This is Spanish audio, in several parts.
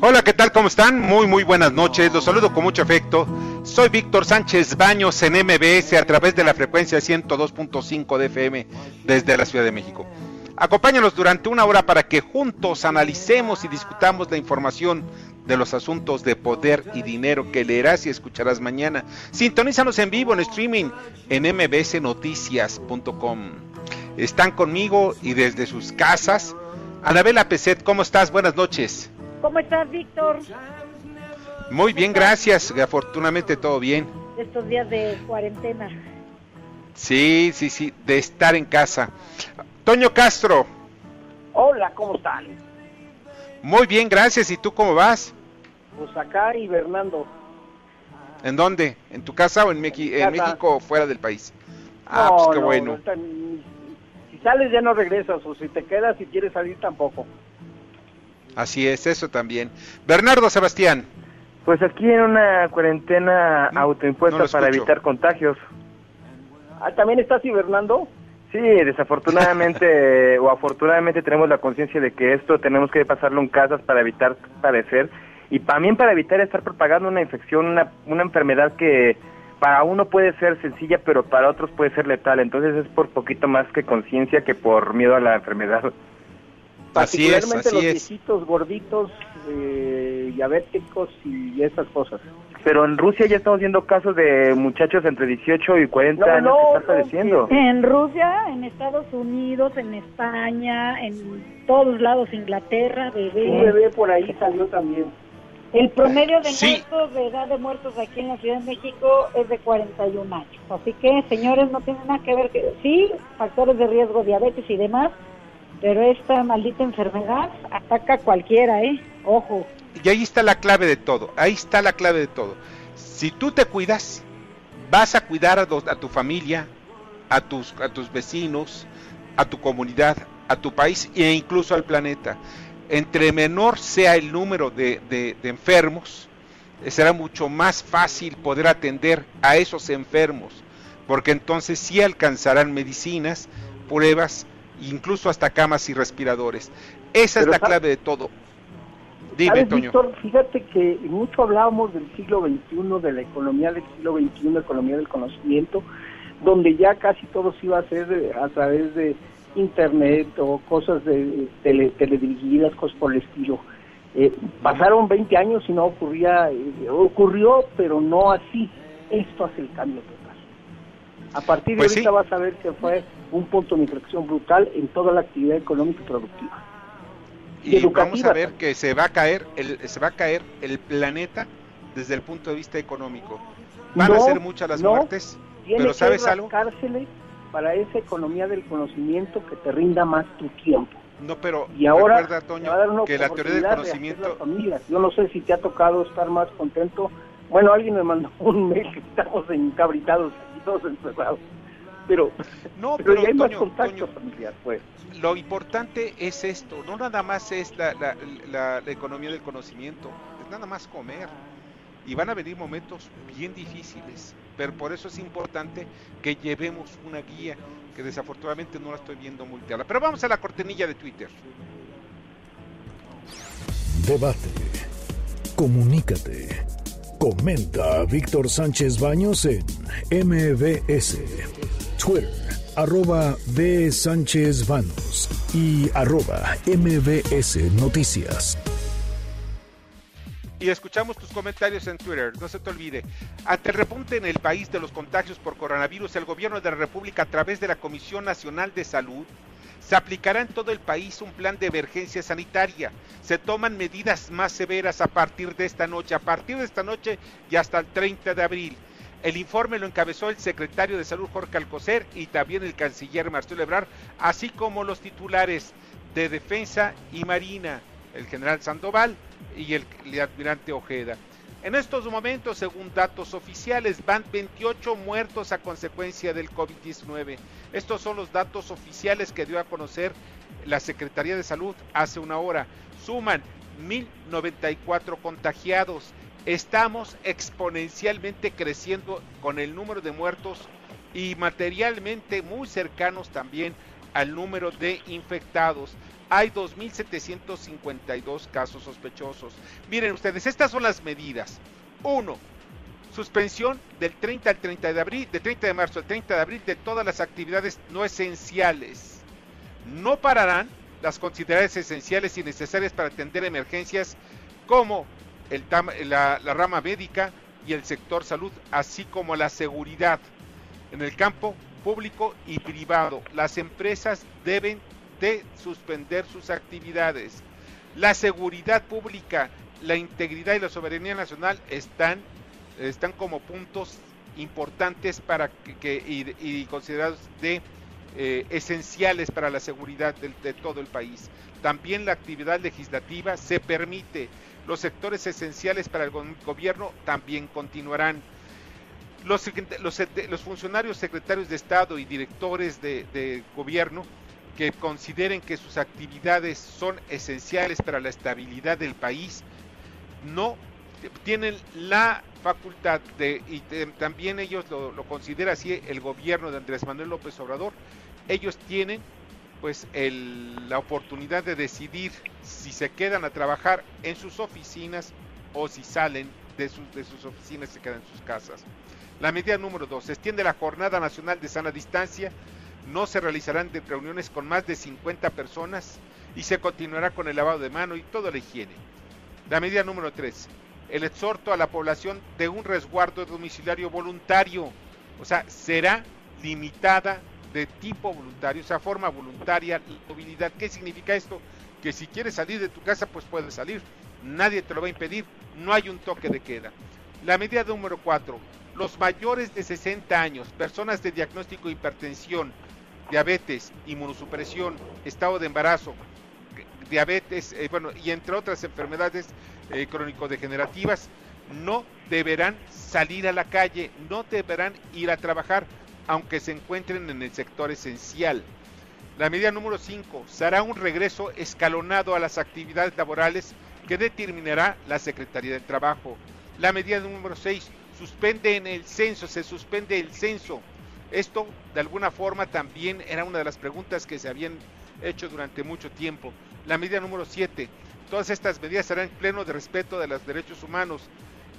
Hola, ¿qué tal? ¿Cómo están? Muy, muy buenas noches. Los saludo con mucho afecto. Soy Víctor Sánchez Baños en MBS a través de la frecuencia 102.5 de FM desde la Ciudad de México. Acompáñanos durante una hora para que juntos analicemos y discutamos la información de los asuntos de poder y dinero que leerás y escucharás mañana. Sintonízanos en vivo en streaming en mbsnoticias.com. Están conmigo y desde sus casas. Anabela Peset, ¿cómo estás? Buenas noches. ¿Cómo estás, Víctor? Muy bien, gracias. Afortunadamente todo bien. Estos días de cuarentena. Sí, sí, sí, de estar en casa. Toño Castro, Hola, ¿cómo están? muy bien, gracias. ¿Y tú cómo vas? Pues acá hibernando. ¿En dónde? ¿En tu casa o en, en Casa. México o fuera del país? Ah, No, pues qué no, bueno. no sales ya no regresas, o si te quedas y quieres salir tampoco. Así es, eso también. Bernardo Sebastián, Pues aquí en una cuarentena No, autoimpuesta no lo para evitar contagios. Ah, ¿también estás hibernando? Sí, desafortunadamente o afortunadamente tenemos la conciencia de que esto tenemos que pasarlo en casas para evitar padecer y también para evitar estar propagando una infección, una, una enfermedad que para uno puede ser sencilla, pero para otros puede ser letal. Entonces es por poquito más que conciencia que por miedo a la enfermedad. Así es, así los viejitos gorditos, eh, diabéticos y esas cosas. Pero en Rusia ya estamos viendo casos de muchachos entre 18 y 40 No, años no, que están no, padeciendo. En Rusia, en Estados Unidos, en España, en todos lados, Inglaterra, Un bebé. bebé por ahí salió también. El promedio de Sí. muertos, de edad de muertos aquí en la Ciudad de México es de 41 años. Así que, señores, no tienen nada que ver. Que, sí, factores de riesgo, diabetes y demás, pero esta maldita enfermedad ataca a cualquiera, ¿eh? Ojo. y ahí está la clave de todo, ahí está la clave de todo. Si tú te cuidas, vas a cuidar a, a tu familia, a tus, a tus vecinos, a tu comunidad, a tu país e incluso al planeta. Entre menor sea el número de, de- de enfermos, eh, será mucho más fácil poder atender a esos enfermos, porque entonces sí alcanzarán medicinas, pruebas, incluso hasta camas y respiradores. Esa es la clave de todo. Dime, ¿Sabes, Toño. Víctor? Fíjate que mucho hablábamos del siglo XXI, de la economía del siglo XXI, economía del conocimiento, donde ya casi todo se iba a hacer de- a través de internet o cosas de tele, teledirigidas, cosas por el estilo. Eh, pasaron 20 años y no ocurría, eh, ocurrió, pero no así. Esto hace el cambio total. A partir de Pues ahorita sí. vas a ver que fue un punto de inflexión brutal en toda la actividad económica y productiva. y y vamos a ver también. que se va a caer el se va a caer el planeta desde el punto de vista económico van a ser muchas las no. muertes pero sabes algo para esa economía del conocimiento que te rinda más tu tiempo. no pero Y ahora recuerda Toño va a dar una que la teoría del de conocimiento familias. Yo no sé si te ha tocado estar más contento. Bueno, alguien me mandó un mail que estamos encabritados y todos encerrados. Pero, no pero, pero ya hay más Toño, contacto Toño, familiar, pues. lo importante es esto no nada más es la, la- la- la economía del conocimiento es nada más comer y van a venir momentos bien difíciles pero por eso es importante que llevemos una guía que desafortunadamente no la estoy viendo muy clara pero vamos a la cortinilla de Twitter Debate. Comunícate. Comenta a Víctor Sánchez Baños en MBS. Twitter, arroba B. Sánchez Baños y arroba MBS Noticias. Y escuchamos tus comentarios en Twitter, no se te olvide. Ante repunte en el país de los contagios por coronavirus, el gobierno de la República, a través de la Comisión Nacional de Salud, Se aplicará en todo el país un plan de emergencia sanitaria. Se toman medidas más severas a partir de esta noche, a partir de esta noche y hasta el 30 de abril. El informe lo encabezó el secretario de Salud Jorge Alcocer y también el canciller Marcelo Ebrard, así como los titulares de Defensa y Marina, el general Sandoval y el, almirante Ojeda. En estos momentos, según datos oficiales, van 28 muertos a consecuencia del COVID-19. Estos son los datos oficiales que dio a conocer la Secretaría de Salud hace una hora. Suman 1.094 contagiados. Estamos exponencialmente creciendo con el número de muertos y materialmente muy cercanos también al número de infectados hay 2.752 casos sospechosos. Miren ustedes, estas son las medidas. Uno, suspensión del 30 al 30 de abril, de 30 de marzo al 30 de abril de todas las actividades no esenciales. No pararán las consideradas esenciales y necesarias para atender emergencias como el, la, la rama médica y el sector salud, así como la seguridad en el campo público y privado. Las empresas deben de suspender sus actividades. La seguridad pública, la integridad y la soberanía nacional están, están como puntos importantes para que, y, considerados de eh, esenciales para la seguridad de, todo el país. También la actividad legislativa se permite. Los sectores esenciales para el gobierno también continuarán. Los, funcionarios secretarios de Estado y directores de gobierno que consideren que sus actividades son esenciales para la estabilidad del país, no tienen la facultad de, y también ellos lo, lo considera así el gobierno de Andrés Manuel López Obrador, ellos tienen pues el, la oportunidad de decidir si se quedan a trabajar en sus oficinas o si salen de sus, de sus oficinas y se quedan en sus casas. La medida número dos, se extiende la Jornada Nacional de Sana Distancia no se realizarán reuniones con más de 50 personas y se continuará con el lavado de mano y toda la higiene. La medida número 3. El exhorto a la población de un resguardo domiciliario voluntario. O sea, será limitada de tipo voluntario, o sea, forma voluntaria movilidad. ¿Qué significa esto? Que si quieres salir de tu casa, pues puedes salir. Nadie te lo va a impedir. No hay un toque de queda. La medida número 4. Los mayores de 60 años, personas de diagnóstico de hipertensión, diabetes, inmunosupresión, estado de embarazo, diabetes, eh, bueno, y entre otras enfermedades eh, crónico-degenerativas, no deberán salir a la calle, no deberán ir a trabajar, aunque se encuentren en el sector esencial. La medida número 5 será un regreso escalonado a las actividades laborales que determinará la Secretaría del Trabajo. La medida número 6 suspende en el censo, se suspende el censo esto, de alguna forma, también era una de las preguntas que se habían hecho durante mucho tiempo. La medida número 7. Todas estas medidas serán en pleno de respeto de los derechos humanos.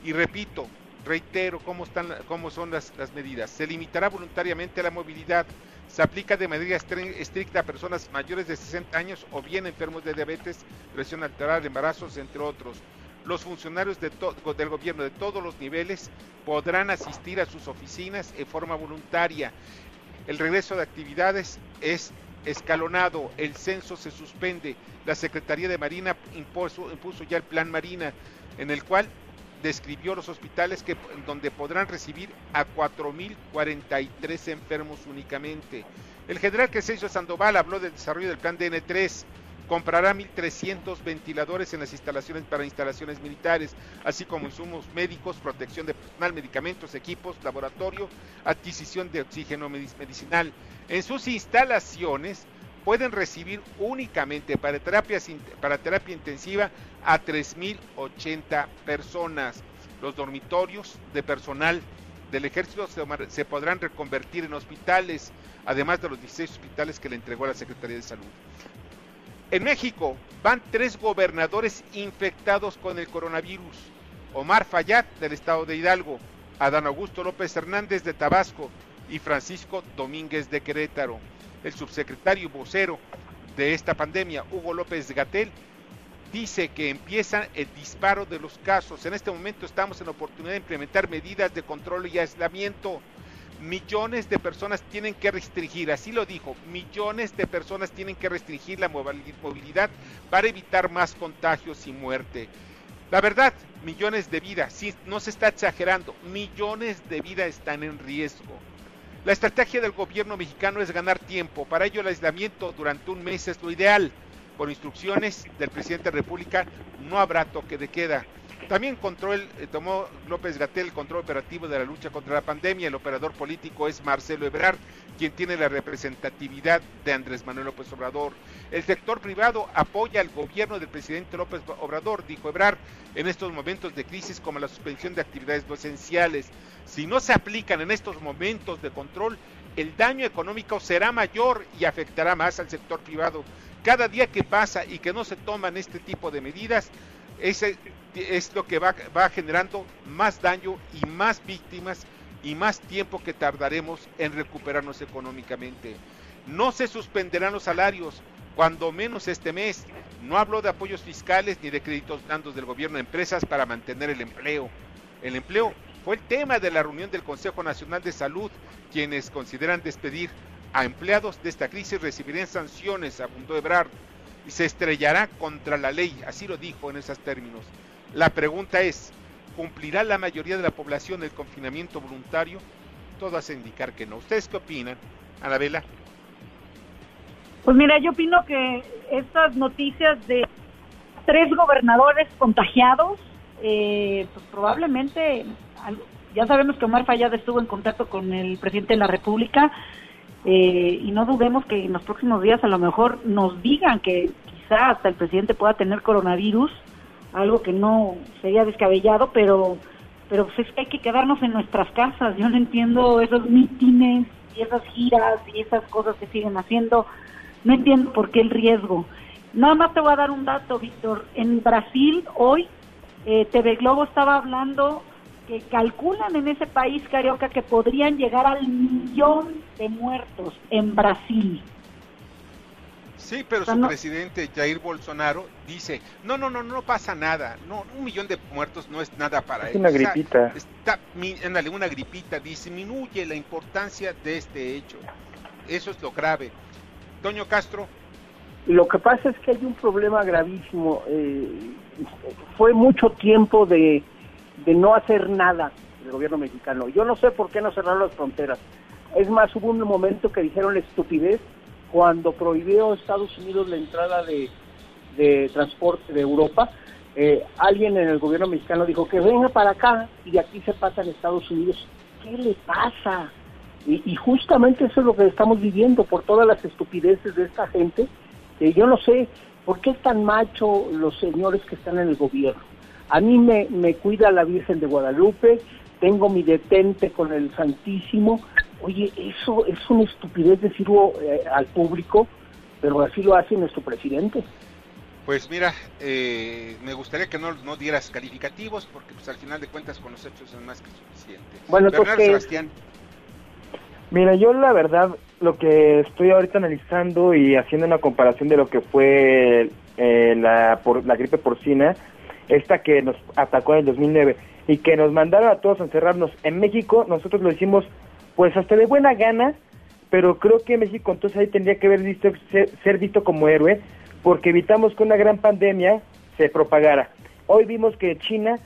Y repito, reitero cómo, están, cómo son las, medidas. Se limitará voluntariamente la movilidad. Se aplica de manera estricta a personas mayores de 60 años o bien enfermos de diabetes, presión alterada, embarazos, entre otros los funcionarios de del gobierno de todos los niveles podrán asistir a sus oficinas en forma voluntaria. El regreso de actividades es escalonado, el censo se suspende, la Secretaría de Marina impuso, ya el plan Marina, en el cual describió los hospitales que, donde podrán recibir a 4.043 enfermos únicamente. El general Crescencio Sandoval habló del desarrollo del plan DN3, comprará 1.300 ventiladores en las instalaciones para instalaciones militares, así como insumos médicos, protección de personal, medicamentos, equipos, laboratorio, adquisición de oxígeno medicinal. En sus instalaciones pueden recibir únicamente para, terapias, para terapia intensiva a 3.080 personas. Los dormitorios de personal del ejército se, se podrán reconvertir en hospitales, además de los 16 hospitales que le entregó la Secretaría de Salud. En México van tres gobernadores infectados con el coronavirus. Omar Fayad del estado de Hidalgo, Adán Augusto López Hernández de Tabasco y Francisco Domínguez de Querétaro. El subsecretario vocero de esta pandemia, Hugo López Gatel, dice que empieza el disparo de los casos. En este momento estamos en la oportunidad de implementar medidas de control y aislamiento millones de personas tienen que restringir, así lo dijo, millones de personas tienen que restringir la movilidad para evitar más contagios y muerte. La verdad, millones de vidas, no se está exagerando, millones de vidas están en riesgo. La estrategia del gobierno mexicano es ganar tiempo, para ello el aislamiento durante un mes es lo ideal. Por instrucciones del presidente de la República no habrá toque de queda. También control, eh, tomó López Gatel el control operativo de la lucha contra la pandemia. El operador político es Marcelo Ebrard, quien tiene la representatividad de Andrés Manuel López Obrador. El sector privado apoya al gobierno del presidente López Obrador, dijo Ebrard, en estos momentos de crisis como la suspensión de actividades no esenciales. Si no se aplican en estos momentos de control, el daño económico será mayor y afectará más al sector privado. Cada día que pasa y que no se toman este tipo de medidas, ese es lo que va, generando más daño y más víctimas y más tiempo que tardaremos en recuperarnos económicamente. No se suspenderán los salarios, cuando menos este mes. No habló de apoyos fiscales ni de créditos blandos del gobierno a empresas para mantener el empleo. El empleo fue el tema de la reunión del Consejo Nacional de Salud, quienes consideran despedir a empleados de esta crisis recibirían sanciones, abundó Ebrard, y se estrellará contra la ley, así lo dijo en esos términos. La pregunta es, ¿cumplirá la mayoría de la población el confinamiento voluntario? Todo hace indicar que no. ¿Ustedes qué opinan, Anabela? Pues mira, yo opino que estas noticias de tres gobernadores contagiados, eh, pues probablemente, ya sabemos que Omar Fayad estuvo en contacto con el presidente de la República eh, y no dudemos que en los próximos días a lo mejor nos digan que quizá hasta el presidente pueda tener coronavirus algo que no sería descabellado, pero pero pues es que hay que quedarnos en nuestras casas. Yo no entiendo esos mítines y esas giras y esas cosas que siguen haciendo. No entiendo por qué el riesgo. Nada más te voy a dar un dato, Víctor. En Brasil hoy eh, TV Globo estaba hablando que calculan en ese país carioca que podrían llegar al millón de muertos en Brasil. Sí, pero su presidente Jair Bolsonaro dice, no, no, no, no pasa nada, no, un millón de muertos no es nada para es una gripita. está, una gripita, disminuye la importancia de este hecho. Eso es lo grave. Toño Castro. Lo que pasa es que hay un problema gravísimo. Eh, fue mucho tiempo de, de no hacer nada el gobierno mexicano. Yo no sé por qué no cerraron las fronteras. Es más, hubo un momento que dijeron estupidez cuando prohibió Estados Unidos la entrada de, transporte de Europa, eh, alguien en el gobierno mexicano dijo que venga para acá y de aquí se pasa a Estados Unidos. ¿Qué le pasa? Y, justamente eso es lo que estamos viviendo por todas las estupideces de esta gente. yo no sé por qué es tan macho los señores que están en el gobierno. A mí me, me cuida la Virgen de Guadalupe, tengo mi detente con el Santísimo, Oye, eso es una estupidez decirlo eh, al público, pero así lo hace nuestro presidente. Pues mira, eh, me gustaría que no, no, dieras calificativos, porque pues al final de cuentas con los hechos es más que suficiente. Bueno, Sebastián. Mira, yo la verdad, lo que estoy ahorita analizando y haciendo una comparación de lo que fue eh, la, por, la gripe porcina, esta que nos atacó en el 2009 y que nos mandaron a todos a encerrarnos en México, nosotros lo hicimos pues hasta de buena gana, pero creo que México entonces ahí tendría que haber visto, ser, visto como héroe, porque evitamos que una gran pandemia se propagara. Hoy vimos que China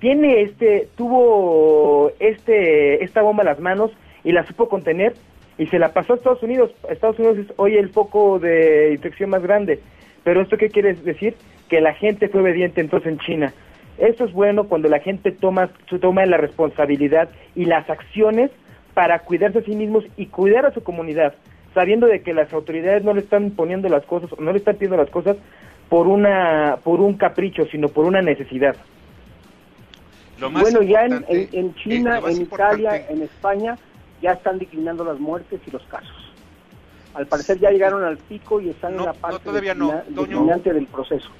tiene este, tuvo este, esta bomba en las manos y la supo contener y se la pasó a Estados Unidos. Estados Unidos es hoy el foco de infección más grande. Pero esto qué quiere decir? Que la gente fue obediente entonces en China. Eso es bueno cuando la gente toma, toma la responsabilidad y las acciones para cuidarse a sí mismos y cuidar a su comunidad, sabiendo de que las autoridades no le están poniendo las cosas, no le están pidiendo las cosas por una por un capricho, sino por una necesidad. bueno, ya en, China, en Italia, en España, ya están declinando las muertes y los casos. Al parecer ya llegaron al pico y están en la parte todavía no, del proceso.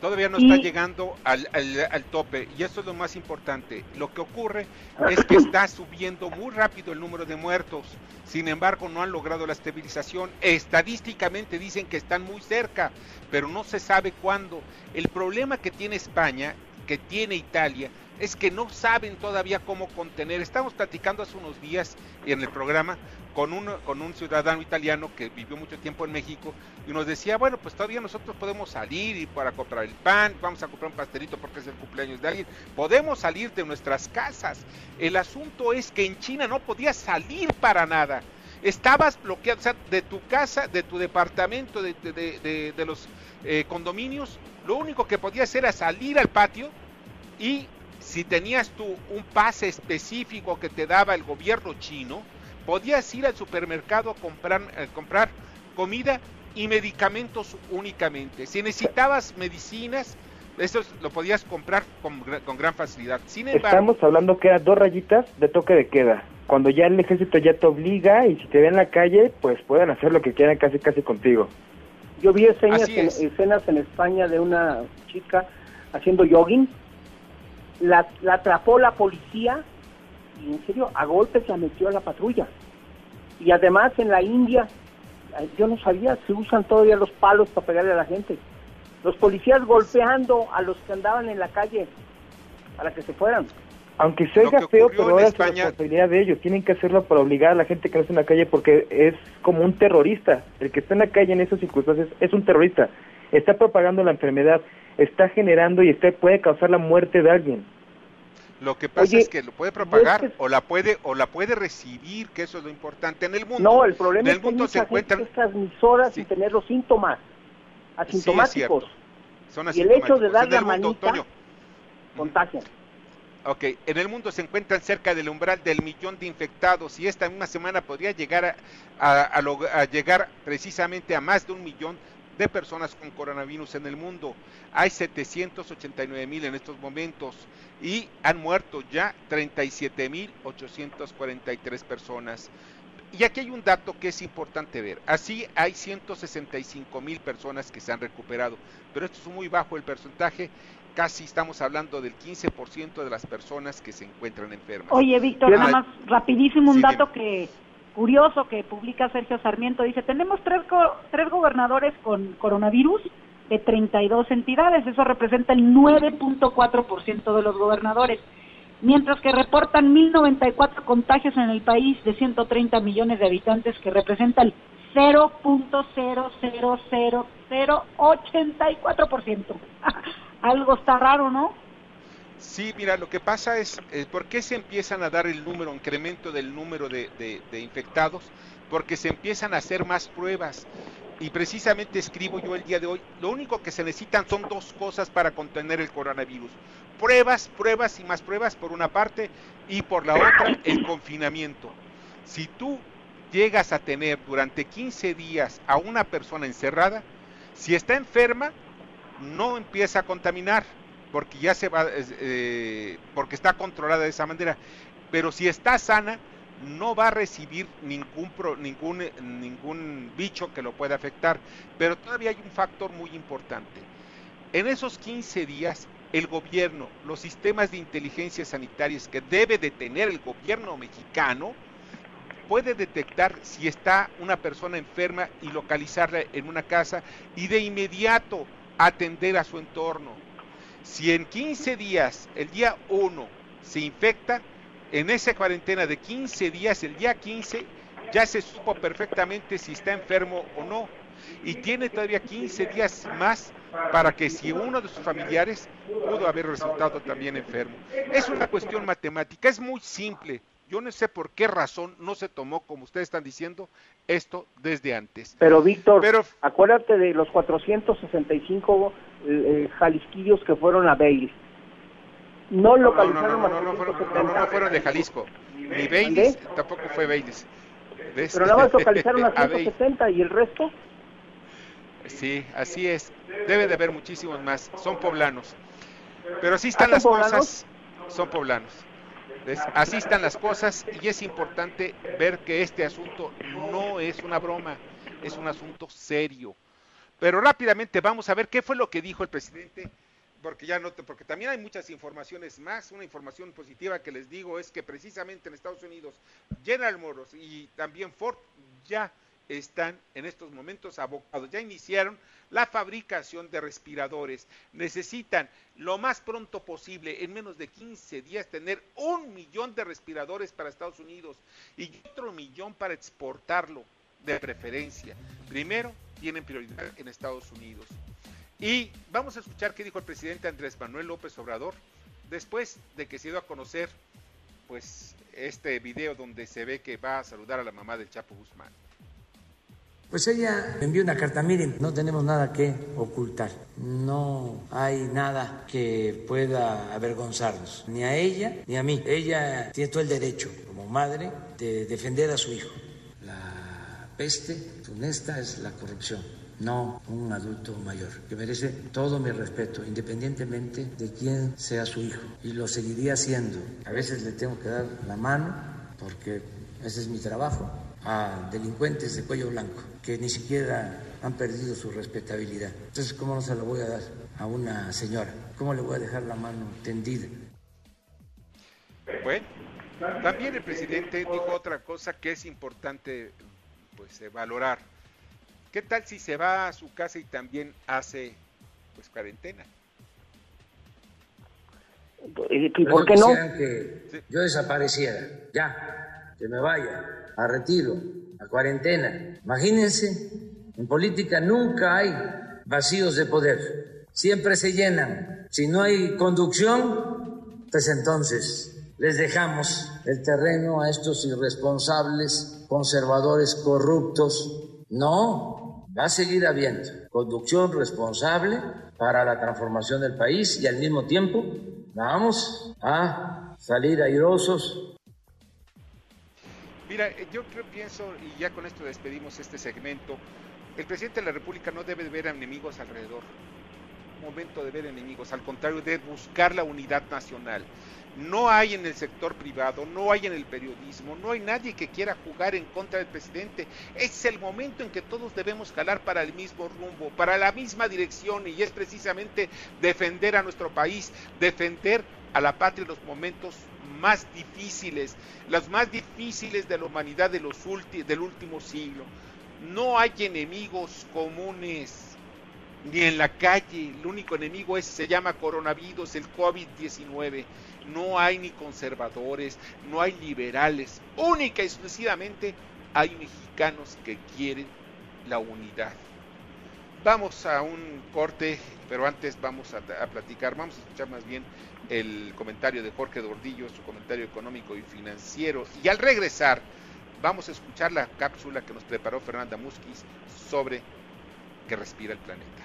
Todavía no está llegando al, al, tope y eso es lo más importante. Lo que ocurre es que está subiendo muy rápido el número de muertos. Sin embargo, no han logrado la estabilización. Estadísticamente dicen que están muy cerca, pero no se sabe cuándo. El problema que tiene España, que tiene Italia, es que no saben todavía cómo contener. Estamos platicando hace unos días en el programa con un, con un ciudadano italiano que vivió mucho tiempo en México y nos decía, bueno, pues todavía nosotros podemos salir y para comprar el pan, vamos a comprar un pastelito porque es el cumpleaños de alguien, podemos salir de nuestras casas. El asunto es que en China no podías salir para nada. Estabas bloqueado, o sea, de tu casa, de tu departamento, de, de, de, los eh, condominios, lo único que podías era salir al patio y si tenías tú un pase específico que te daba el gobierno chino, podías ir al supermercado a comprar, a comprar comida y medicamentos únicamente. Si necesitabas medicinas, eso lo podías comprar con, con gran facilidad. Sin embargo, Estamos hablando que eran dos rayitas de toque de queda. Cuando ya el ejército ya te obliga y si te ven en la calle, pues pueden hacer lo que quieran casi casi contigo. Yo vi escenas en, es. escenas en España de una chica haciendo jogging, la, la atrapó la policía y en serio a golpes la metió a la patrulla. Y además en la India, yo no sabía, se usan todavía los palos para pegarle a la gente. Los policías golpeando a los que andaban en la calle para que se fueran. Aunque se oiga feo, pero ahora España- es responsabilidad de ellos. Tienen que hacerlo para obligar a la gente que no está en la calle porque es como un terrorista. El que está en la calle en esas circunstancias es un terrorista. Está propagando la enfermedad, está generando y está, puede causar la muerte de alguien. lo que pasa Oye, es que lo puede propagar es que- o la puede o la puede recibir, que eso es lo importante en el mundo. No, el problema en es que mundo se encuentran gente que es transmisora Sí. sin tener los síntomas asintomáticos. cierto. son y el hecho de asintomáticos. dar la mundo, manita- Toño, contagian. Ok, en el mundo se encuentran cerca del umbral del millón de infectados y esta misma semana podría llegar a, a- a a llegar precisamente a más de un millón de personas con coronavirus en el mundo. Hay 789 mil en estos momentos y han muerto ya 37 mil 843 personas. Y aquí hay un dato que es importante ver. Así hay 165 mil personas que se han recuperado, pero esto es muy bajo el porcentaje. Casi estamos hablando del 15% de las personas que se encuentran enfermas. Oye, Víctor, nada más rapidísimo un Sí, dato que curioso que publica Sergio Sarmiento. Dice, tenemos tres, tres gobernadores con coronavirus de 32 entidades. Eso representa el 9.4% de los gobernadores. Mientras que reportan 1.094 contagios en el país de 130 millones de habitantes, que representa el 0.0000084%. Algo está raro, ¿no? Sí, mira, lo que pasa es, eh, ¿por qué se empiezan a dar el número, incremento del número de, de- de infectados? Porque se empiezan a hacer más pruebas. Y precisamente escribo yo el día de hoy, lo único que se necesitan son dos cosas para contener el coronavirus. Pruebas, pruebas y más pruebas por una parte y por la otra el confinamiento. Si tú llegas a tener durante 15 días a una persona encerrada, si está enferma, no empieza a contaminar porque ya se va, eh, porque está controlada de esa manera. Pero si está sana, no va a recibir ningún pro- ningún eh, ningún bicho que lo pueda afectar. Pero todavía hay un factor muy importante. En esos 15 días, el gobierno, los sistemas de inteligencia sanitarias que debe de tener el gobierno mexicano, puede detectar si está una persona enferma y localizarla en una casa y de inmediato atender a su entorno. Si en 15 días, el día 1, se infecta, en esa cuarentena de 15 días, el día 15, ya se supo perfectamente si está enfermo o no. Y tiene todavía 15 días más para que si uno de sus familiares pudo haber resultado también enfermo. Es una cuestión matemática, es muy simple. Yo no sé por qué razón no se tomó, como ustedes están diciendo, esto desde antes. Pero Víctor, Pero- acuérdate de los 465 eh, jalisquillos que fueron a Bailey. No No, no, localizaron no, más no, no, fueron, no, 170. no fueron de Jalisco. Ni Baileys, tampoco fue Baileys. ¿Ves? Pero nada más localizaron a A Bailey. 170 y el resto. Sí, así es. Debe de haber muchísimos más. Son poblanos. Pero así están ¿Ah, las poblanos? cosas. Son poblanos. Así están las cosas y es importante ver que este asunto no es una broma, es un asunto serio. Pero rápidamente vamos a ver qué fue lo que dijo el presidente, porque ya no, porque también hay muchas informaciones más. Una información positiva que les digo es que precisamente en Estados Unidos General Motors y también Ford ya están en estos momentos abocados. Ya iniciaron la fabricación de respiradores. Necesitan lo más pronto posible, en menos de 15 días, tener un millón de respiradores para Estados Unidos y otro millón para exportarlo de preferencia. Primero, tienen prioridad en Estados Unidos. Y vamos a escuchar qué dijo el presidente Andrés Manuel López Obrador después de que se dio a conocer pues este video donde se ve que va a saludar a la mamá del Chapo Guzmán. Pues ella envió una carta, miren, no tenemos nada que ocultar, no hay nada que pueda avergonzarnos, ni a ella ni a mí. Ella tiene todo el derecho, como madre, de defender a su hijo. La peste funesta es la corrupción no un adulto mayor, que merece todo mi respeto, independientemente de quién sea su hijo. Y lo seguiría haciendo. A veces le tengo que dar la mano, porque ese es mi trabajo, a delincuentes de cuello blanco, que ni siquiera han perdido su respetabilidad. Entonces, ¿cómo no se lo voy a dar a una señora? ¿Cómo le voy a dejar la mano tendida? Bueno, también el presidente dijo otra cosa que es importante pues valorar ¿Qué tal si se va a su casa y también hace pues cuarentena? ¿Y por qué no? Que yo desapareciera, ya, que me vaya a retiro, a cuarentena. Imagínense, en política nunca hay vacíos de poder, siempre se llenan. Si no hay conducción, pues entonces les dejamos el terreno a estos irresponsables, conservadores, corruptos. No, Va a seguir habiendo conducción responsable para la transformación del país y al mismo tiempo vamos a salir airosos. Mira, eh, yo creo, pienso, y ya con esto despedimos este segmento, el presidente de la República no debe ver enemigos alrededor. Momento de ver enemigos, al contrario, debe buscar la unidad nacional no hay en el sector privado, no hay en el periodismo, no hay nadie que quiera jugar en contra del presidente. Es el momento en que todos debemos jalar para el mismo rumbo, para la misma dirección y es precisamente defender a nuestro país, defender a la patria en los momentos más difíciles, los más difíciles de la humanidad de los del último siglo. No hay enemigos comunes ni en la calle. El único enemigo es, se llama coronavirus, el COVID-19 no hay ni conservadores, no hay liberales, única y exclusivamente hay mexicanos que quieren la unidad. Vamos a un corte, pero antes vamos a, platicar, vamos a escuchar más bien el comentario de Jorge Dordillo, su comentario económico y financiero. Y al regresar, vamos a escuchar la cápsula que nos preparó Fernanda Musquiz sobre que respira el planeta.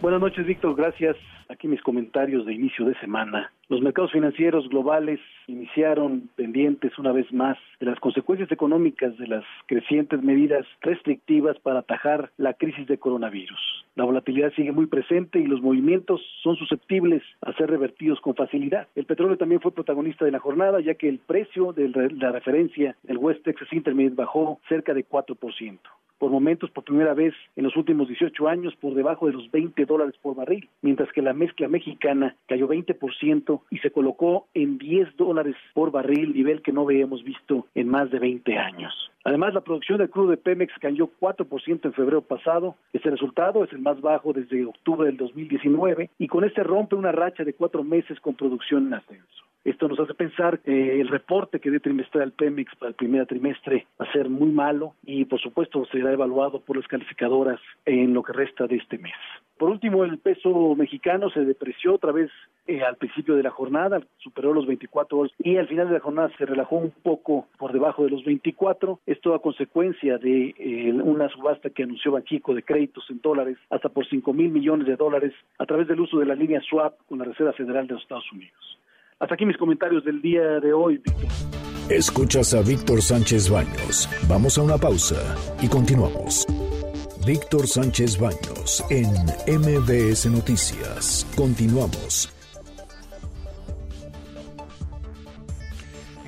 Buenas noches, Víctor, gracias. Aquí mis comentarios de inicio de semana. Los mercados financieros globales iniciaron pendientes una vez más de las consecuencias económicas de las crecientes medidas restrictivas para atajar la crisis de coronavirus. La volatilidad sigue muy presente y los movimientos son susceptibles a ser revertidos con facilidad. El petróleo también fue protagonista de la jornada, ya que el precio de la referencia del West Texas Intermediate bajó cerca de 4% por momentos por primera vez en los últimos 18 años por debajo de los 20 dólares por barril, mientras que la mezcla mexicana cayó 20% y se colocó en 10 dólares por barril, nivel que no habíamos visto en más de 20 años. Además, la producción de crudo de Pemex cayó 4% en febrero pasado. Este resultado es el más bajo desde octubre del 2019 y con este rompe una racha de cuatro meses con producción en ascenso. Esto nos hace pensar que el reporte que dé trimestral Pemex para el primer trimestre va a ser muy malo y, por supuesto, será evaluado por las calificadoras en lo que resta de este mes. Por último, el peso mexicano se depreció otra vez eh, al principio de la jornada, superó los 24 y al final de la jornada se relajó un poco por debajo de los 24. Esto a consecuencia de una subasta que anunció Banxico de créditos en dólares hasta por 5 mil millones de dólares a través del uso de la línea swap con la Reserva Federal de los Estados Unidos. Hasta aquí mis comentarios del día de hoy, Víctor. Escuchas a Víctor Sánchez Baños. Vamos a una pausa y continuamos. Víctor Sánchez Baños en MBS Noticias. Continuamos.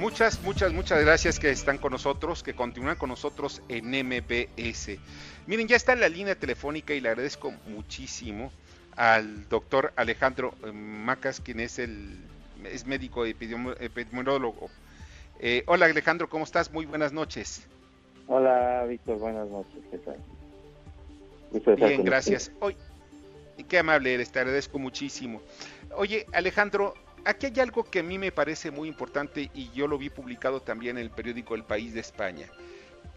Muchas, muchas, muchas gracias que están con nosotros, que continúan con nosotros en MBS. Miren, ya está en la línea telefónica y le agradezco muchísimo al doctor Alejandro eh, Macas, quien es el es médico epidemiólogo. Eh, hola Alejandro, ¿cómo estás? Muy buenas noches. Hola, Víctor, buenas noches, ¿qué tal? Bien, gracias. Hoy, qué amable eres, te agradezco muchísimo. Oye, Alejandro, aquí hay algo que a mí me parece muy importante y yo lo vi publicado también en el periódico El País de España.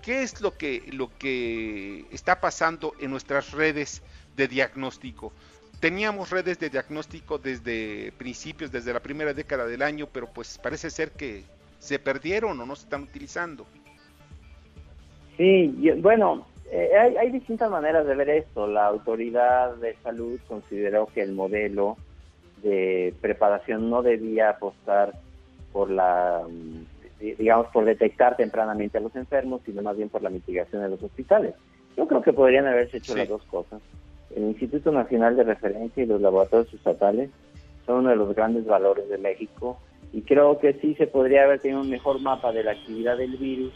¿Qué es lo que, lo que está pasando en nuestras redes de diagnóstico? Teníamos redes de diagnóstico desde principios, desde la primera década del año, pero pues parece ser que se perdieron o no se están utilizando. Sí, bueno, eh, hay, hay, distintas maneras de ver esto. La autoridad de salud consideró que el modelo de preparación no debía apostar por la, digamos, por detectar tempranamente a los enfermos, sino más bien por la mitigación de los hospitales. Yo creo que podrían haberse hecho las dos cosas. El Instituto Nacional de Referencia y los laboratorios estatales son uno de los grandes valores de México y creo que sí se podría haber tenido un mejor mapa de la actividad del virus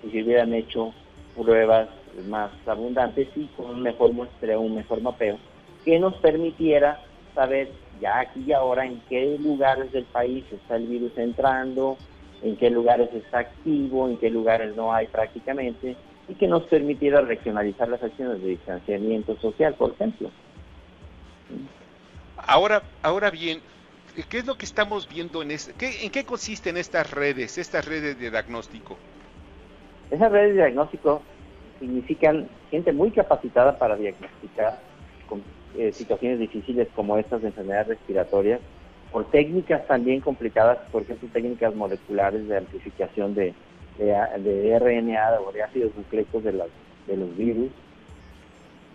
si se hubieran hecho pruebas más abundantes y con un mejor muestreo, un mejor mapeo, que nos permitiera saber ya aquí y ahora en qué lugares del país está el virus entrando, en qué lugares está activo, en qué lugares no hay prácticamente, y que nos permitiera regionalizar las acciones de distanciamiento social, por ejemplo. Ahora, ahora bien, ¿qué es lo que estamos viendo en este, ¿En qué consisten estas redes, estas redes de diagnóstico? Esas redes de diagnóstico significan gente muy capacitada para diagnosticar con, eh, situaciones difíciles como estas de enfermedades respiratorias, por técnicas también complicadas, por ejemplo, técnicas moleculares de amplificación de, de, RNA o de ácidos nucleicos de, de los virus.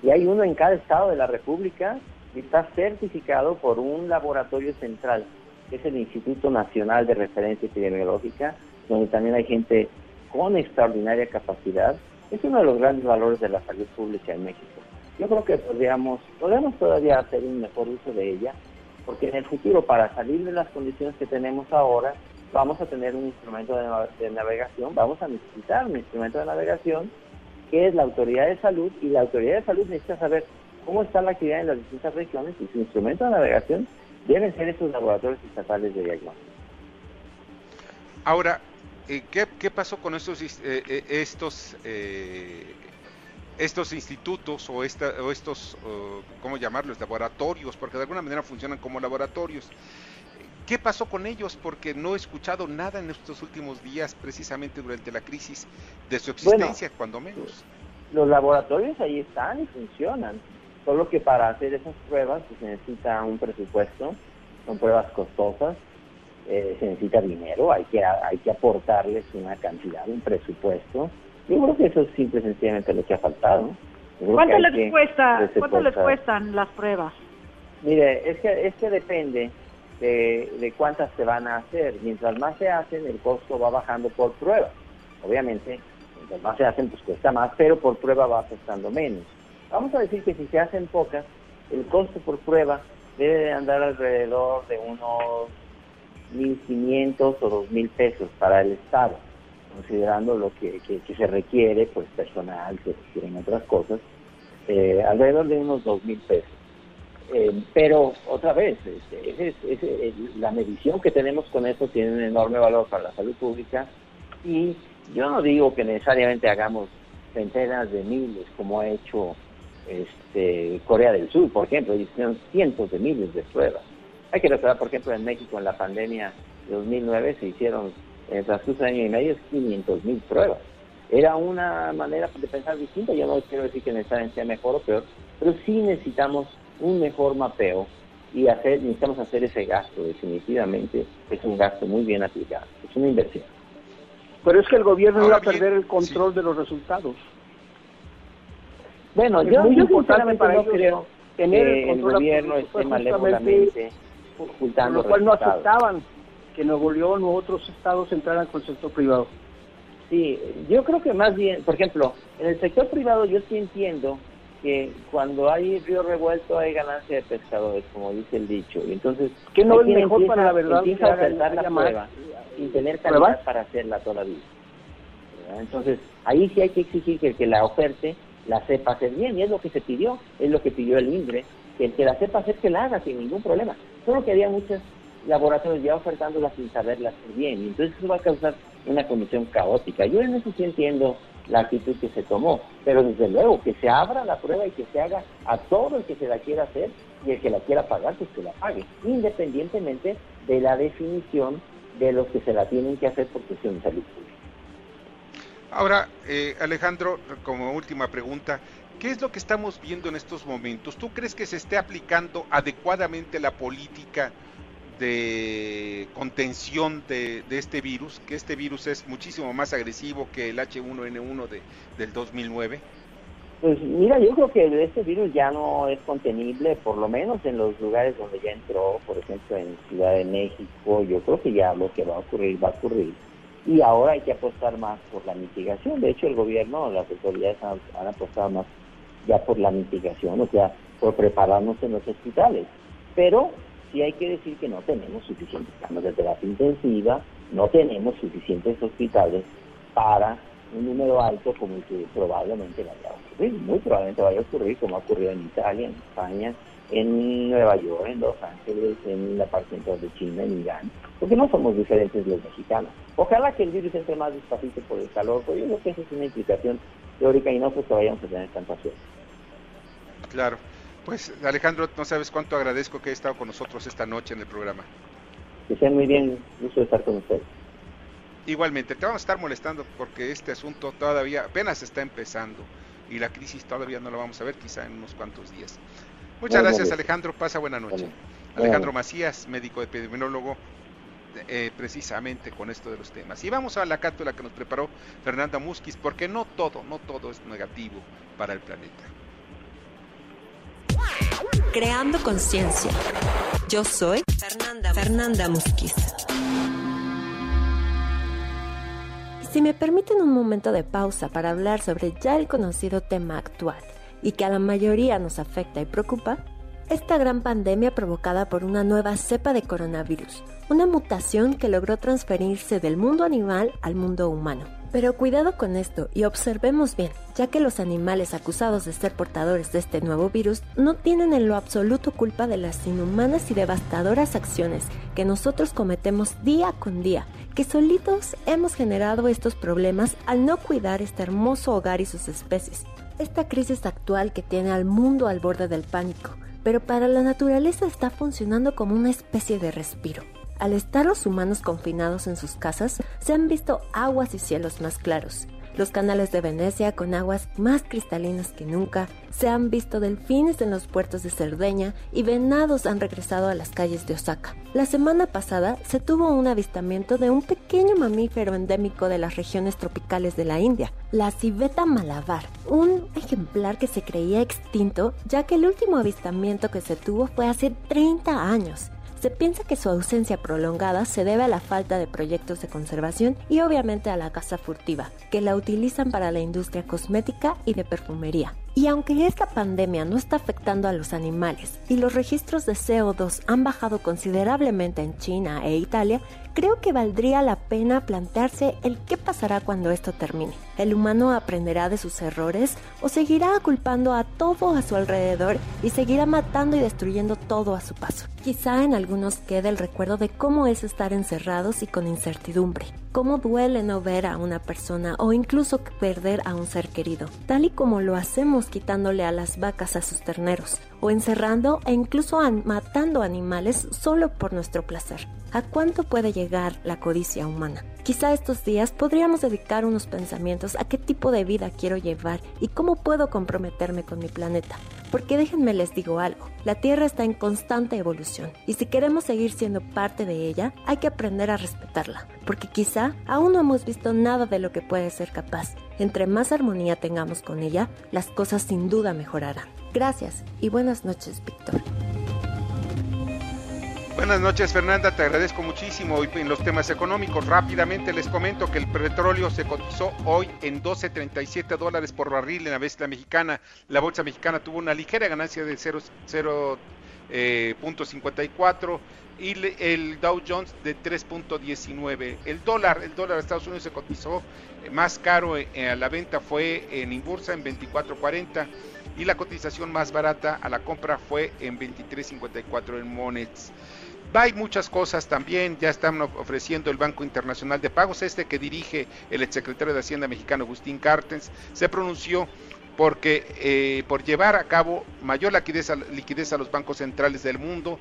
Y hay uno en cada estado de la República que está certificado por un laboratorio central, que es el Instituto Nacional de Referencia Epidemiológica, donde también hay gente con extraordinaria capacidad, es uno de los grandes valores de la salud pública en México. Yo creo que podríamos, podríamos todavía hacer un mejor uso de ella, porque en el futuro, para salir de las condiciones que tenemos ahora, vamos a tener un instrumento de, navegación, vamos a necesitar un instrumento de navegación que es la autoridad de salud, y la autoridad de salud necesita saber cómo está la actividad en las distintas regiones, y su instrumento de navegación deben ser esos laboratorios estatales de diagnóstico. Ahora, eh, ¿qué, pasó con estos, eh, eh, estos, institutos o, esta, o estos, ¿cómo llamarlos? Laboratorios, porque de alguna manera funcionan como laboratorios. ¿Qué pasó con ellos? Porque no he escuchado nada en estos últimos días, precisamente durante la crisis, de su existencia, cuando menos. Los laboratorios ahí están y funcionan, solo que para hacer esas pruebas pues, se necesita un presupuesto, son pruebas costosas, eh, se necesita dinero, hay que, hay que aportarles una cantidad, un presupuesto. Yo creo que eso es simple y sencillamente lo que ha faltado. ¿Cuánto, les, cuesta, ¿cuánto les cuestan las pruebas? Mire, es que, es que depende de, de cuántas se van a hacer. Mientras más se hacen, el costo va bajando por prueba. Obviamente, mientras más se hacen, pues cuesta más, pero por prueba va costando menos. Vamos a decir que si se hacen pocas, el costo por prueba debe andar alrededor de unos 1.500 o 2.000 pesos para el Estado, considerando lo que, se requiere, pues personal, se requieren otras cosas, eh, alrededor de unos 2.000 pesos. Eh, pero otra vez, este, la medición que tenemos con eso tiene un enorme valor para la salud pública y yo no digo que necesariamente hagamos centenas de miles como ha hecho este, Corea del Sur, por ejemplo, hicieron cientos de miles de pruebas. Hay que recordar, por ejemplo, en México en la pandemia de 2009 se hicieron en el transcurso de año y medio 500 mil pruebas. Era una manera de pensar distinta, yo no quiero decir que necesariamente sea mejor o peor, pero sí necesitamos un mejor mapeo y hacer, necesitamos hacer ese gasto, definitivamente. Es un gasto muy bien aplicado, es una inversión. Pero es que el gobierno iba a perder el control de los resultados. Bueno, yo, muy yo sinceramente para no creo tener que el, gobierno esté malévolamente ocultando lo cual no aceptaban que Nuevo León u otros estados entraran con el sector privado. Sí, yo creo que más bien, por ejemplo, en el sector privado yo sí entiendo que cuando hay río revuelto hay ganancia de pescadores, como dice el dicho. Y entonces, ¿qué no es mejor para la verdad empieza a la prueba sin tener calidad para hacerla todavía? Entonces, ahí sí hay que exigir que el que la oferte la sepa hacer bien, y es lo que se pidió, es lo que pidió el INDRE, que el que la sepa hacer que la haga sin ningún problema. Solo que había muchos laboratorios ya ofertándola sin saberla hacer bien, y entonces eso va a causar una condición caótica. Yo en eso sí entiendo la actitud que se tomó. Pero desde luego, que se abra la prueba y que se haga a todo el que se la quiera hacer y el que la quiera pagar, pues que la pague, independientemente de la definición de los que se la tienen que hacer por cuestión de salud pública. Ahora, eh, Alejandro, como última pregunta, ¿qué es lo que estamos viendo en estos momentos? ¿Tú crees que se esté aplicando adecuadamente la política de contención de, este virus? Que este virus es muchísimo más agresivo que el H1N1 de, del 2009. Pues mira, yo creo que este virus ya no es contenible, por lo menos en los lugares donde ya entró, por ejemplo en Ciudad de México, yo creo que ya lo que va a ocurrir va a ocurrir y ahora hay que apostar más por la mitigación. De hecho, el gobierno, las autoridades han, apostado más ya por la mitigación, o sea, por prepararnos en los hospitales. Pero sí hay que decir que no tenemos suficientes camas de terapia intensiva, no tenemos suficientes hospitales para un número alto como el que probablemente vaya a ocurrir. Muy probablemente vaya a ocurrir como ha ocurrido en Italia, en España, en Nueva York, en Los Ángeles, en la parte central de China, en Irán, porque no somos diferentes los mexicanos. Ojalá que el virus entre más despacito por el calor, pero yo creo que esa es una implicación teórica y no pues que vayamos a tener tanta suerte. Claro. Pues Alejandro, no sabes cuánto agradezco que haya estado con nosotros esta noche en el programa. Que sea muy bien, gusto de estar con ustedes. Igualmente, te vamos a estar molestando porque este asunto todavía apenas está empezando y la crisis todavía no la vamos a ver, quizá en unos cuantos días. Muchas gracias, Alejandro. Pasa buena noche. Alejandro Macías, médico epidemiólogo, eh, precisamente con esto de los temas. Y vamos a la cápsula que nos preparó Fernanda Musquiz, porque no todo, no todo es negativo para el planeta. Creando conciencia. Yo soy Fernanda, Fernanda Musquiz. Si me permiten un momento de pausa para hablar sobre ya el conocido tema actual y que a la mayoría nos afecta y preocupa, esta gran pandemia provocada por una nueva cepa de coronavirus, una mutación que logró transferirse del mundo animal al mundo humano. Pero cuidado con esto y observemos bien, ya que los animales acusados de ser portadores de este nuevo virus no tienen en lo absoluto culpa de las inhumanas y devastadoras acciones que nosotros cometemos día con día, que solitos hemos generado estos problemas al no cuidar este hermoso hogar y sus especies, esta crisis actual que tiene al mundo al borde del pánico, pero para la naturaleza está funcionando como una especie de respiro. Al estar los humanos confinados en sus casas, se han visto aguas y cielos más claros, los canales de Venecia, con aguas más cristalinas que nunca, se han visto delfines en los puertos de Cerdeña y venados han regresado a las calles de Osaka. La semana pasada se tuvo un avistamiento de un pequeño mamífero endémico de las regiones tropicales de la India, la civeta malabar, un ejemplar que se creía extinto ya que el último avistamiento que se tuvo fue hace 30 años. Se piensa que su ausencia prolongada se debe a la falta de proyectos de conservación y obviamente a la caza furtiva, que la utilizan para la industria cosmética y de perfumería. Y aunque esta pandemia no está afectando a los animales y los registros de CO2 han bajado considerablemente en China e Italia, creo que valdría la pena plantearse el qué pasará cuando esto termine. ¿El humano aprenderá de sus errores o seguirá culpando a todo a su alrededor y seguirá matando y destruyendo todo a su paso? Quizá en algunos quede el recuerdo de cómo es estar encerrados y con incertidumbre, cómo duele no ver a una persona o incluso perder a un ser querido, tal y como lo hacemos quitándole a las vacas a sus terneros, o encerrando e incluso matando animales solo por nuestro placer. ¿A cuánto puede llegar la codicia humana? Quizá estos días podríamos dedicar unos pensamientos a qué tipo de vida quiero llevar y cómo puedo comprometerme con mi planeta. Porque déjenme les digo algo, la Tierra está en constante evolución y si queremos seguir siendo parte de ella, hay que aprender a respetarla, porque quizá aún no hemos visto nada de lo que puede ser capaz. Entre más armonía tengamos con ella, las cosas sin duda mejorarán. Gracias y buenas noches, Víctor. Buenas noches Fernanda, te agradezco muchísimo. en los temas económicos rápidamente les comento que el petróleo se cotizó hoy en 12.37 dólares por barril en la bestia mexicana. La bolsa mexicana tuvo una ligera ganancia de 0.54 eh, y el Dow Jones de 3.19. El dólar, el dólar de Estados Unidos se cotizó eh, más caro eh, a la venta fue en Inbursa en 24.40 y la cotización más barata a la compra fue en 23.54 en Monets. Hay muchas cosas también, ya están ofreciendo el Banco Internacional de Pagos, este que dirige el exsecretario de Hacienda mexicano Agustín Cartens, se pronunció porque eh, por llevar a cabo mayor liquidez liquidez a los bancos centrales del mundo,